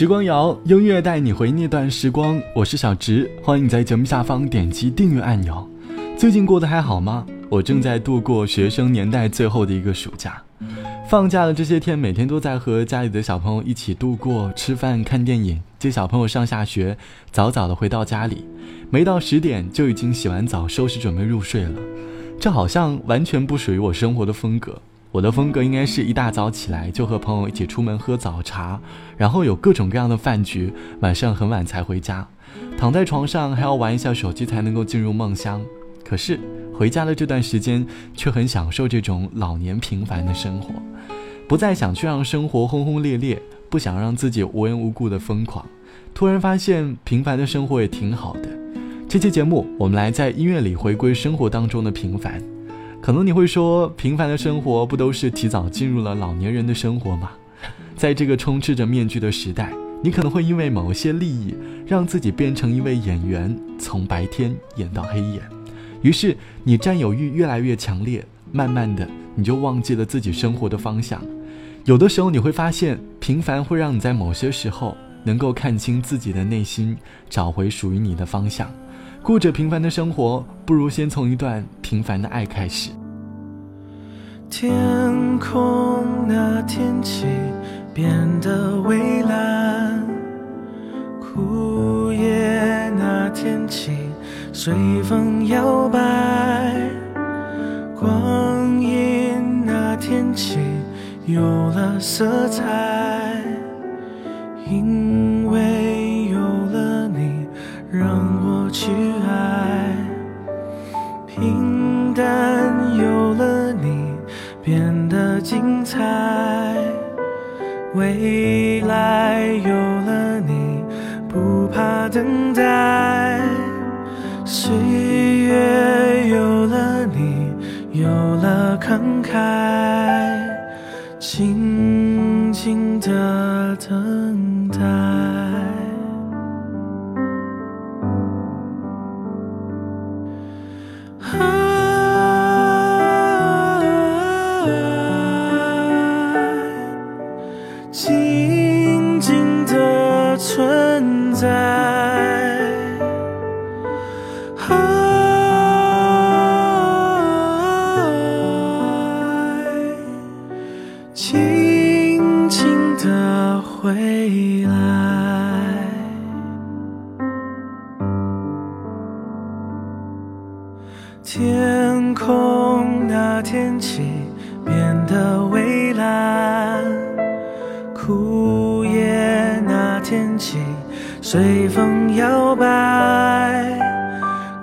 时光谣，音乐带你回那段时光。我是小直，欢迎你在节目下方点击订阅按钮。最近过得还好吗？我正在度过学生年代最后的一个暑假，放假的这些天，每天都在和家里的小朋友一起度过，吃饭、看电影，接小朋友上下学，早早的回到家里，没到十点就已经洗完澡，收拾准备入睡了。这好像完全不属于我生活的风格。我的风格应该是一大早起来就和朋友一起出门喝早茶，然后有各种各样的饭局，晚上很晚才回家，躺在床上还要玩一下手机才能够进入梦乡。可是回家的这段时间，却很享受这种老年平凡的生活，不再想去让生活轰轰烈烈，不想让自己无缘无故的疯狂。突然发现平凡的生活也挺好的。这期节目，我们来在音乐里回归生活当中的平凡。可能你会说，平凡的生活不都是提早进入了老年人的生活吗？在这个充斥着面具的时代，你可能会因为某些利益，让自己变成一位演员，从白天演到黑夜。于是你占有欲越来越强烈，慢慢的你就忘记了自己生活的方向。有的时候你会发现，平凡会让你在某些时候能够看清自己的内心，找回属于你的方向。过着平凡的生活，不如先从一段平凡的爱开始。天空那天气变得蔚蓝，枯叶那天起随风摇摆，光阴那天起有了色彩，平淡有了你。变得精彩，未来有了你，不怕等待。岁月有了你，有了慷慨，静静的等存在。啊轻轻的回来。天空那天起变得蔚蓝。随风摇摆，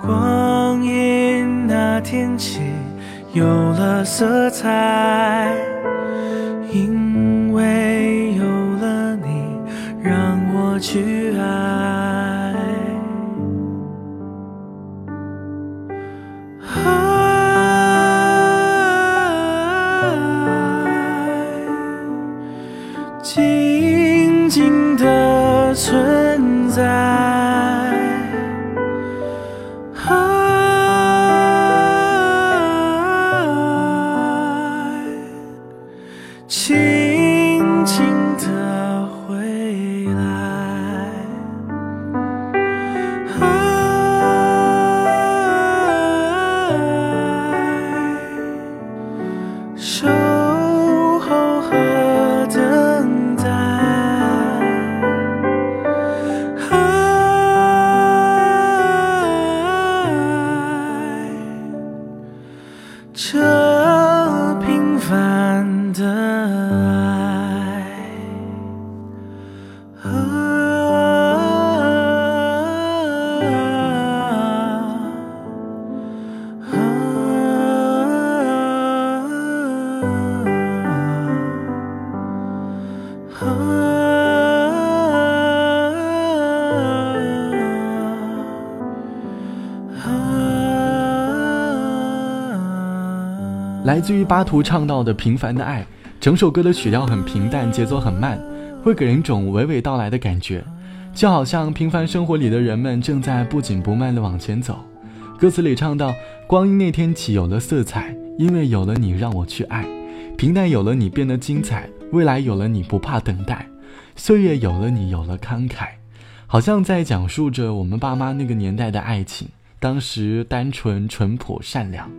光阴那天起有了色彩，因为有了你，让我去爱。静静的存 desire 来自于巴图唱到的平凡的爱，整首歌的曲调很平淡，节奏很慢，会给人一种娓娓道来的感觉，就好像平凡生活里的人们正在不紧不慢地往前走。歌词里唱到：光阴那天起有了色彩，因为有了你让我去爱，平淡有了你变得精彩，未来有了你不怕等待。岁月有了你，有了慷慨，好像在讲述着我们爸妈那个年代的爱情。当时单纯、淳朴、善良，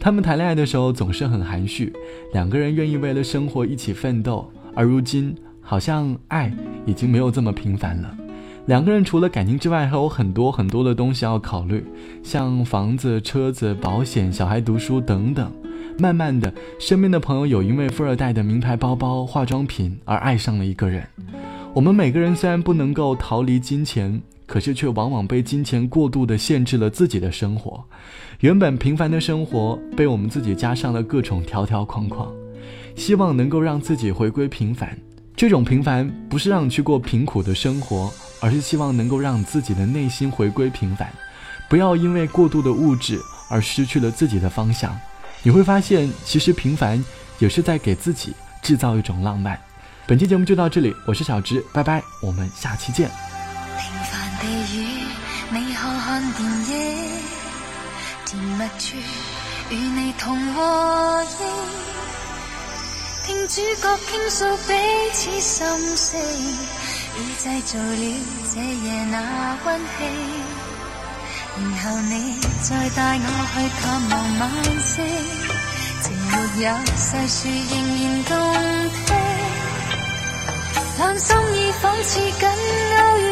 他们谈恋爱的时候总是很含蓄，两个人愿意为了生活一起奋斗。而如今，好像爱已经没有这么平凡了。两个人除了感情之外，还有很多很多的东西要考虑，像房子、车子、保险、小孩读书等等。慢慢的，身边的朋友有因为富二代的名牌包包、化妆品而爱上了一个人。我们每个人虽然不能够逃离金钱，可是却往往被金钱过度的限制了自己的生活。原本平凡的生活，被我们自己加上了各种条条框框。希望能够让自己回归平凡，这种平凡不是让你去过贫苦的生活，而是希望能够让自己的内心回归平凡，不要因为过度的物质而失去了自己的方向。你会发现，其实平凡也是在给自己制造一种浪漫。本期节目就到这里，我是小直，拜拜，我们下期见。地与你看看电影，甜蜜处与你同和应。听主角倾诉彼此心声，已制造了这夜那温馨。然后你再带我去探望晚星，情没有细说仍然动听。两心意仿似紧勾于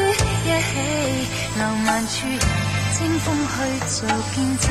一起，浪漫处清风去做见证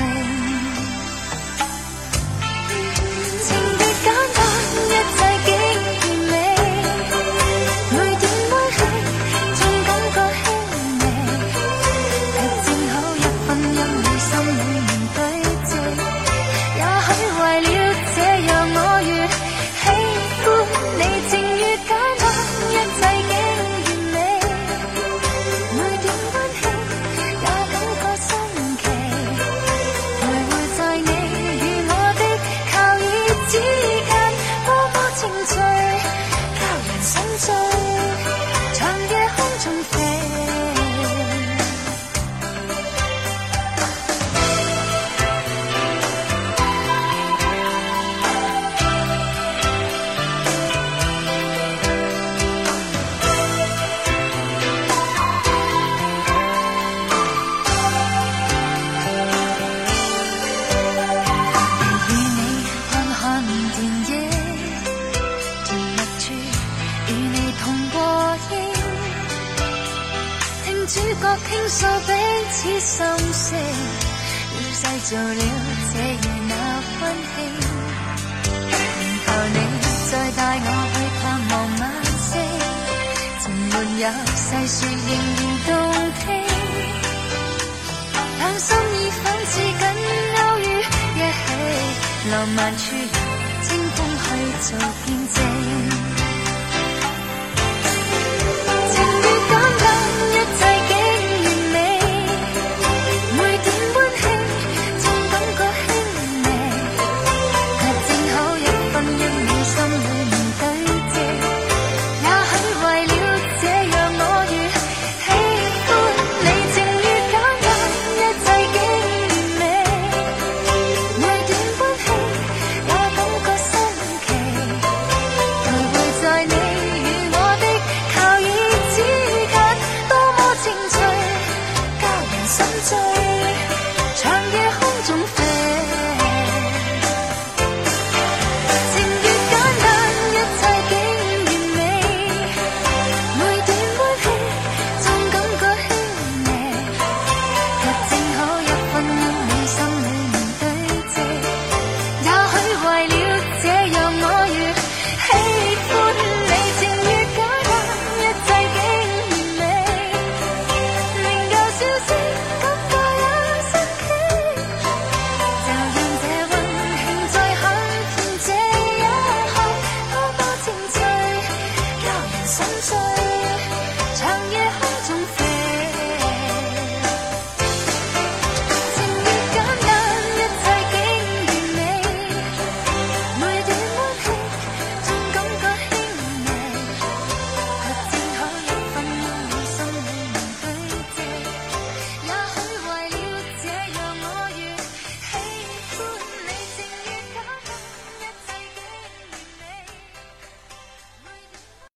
倾诉彼此心声，已制造了这夜那温馨。然后你再带我去探望晚星，情没有细说仍然动听。两心已仿似紧勾于一起，浪漫处清风去做见证。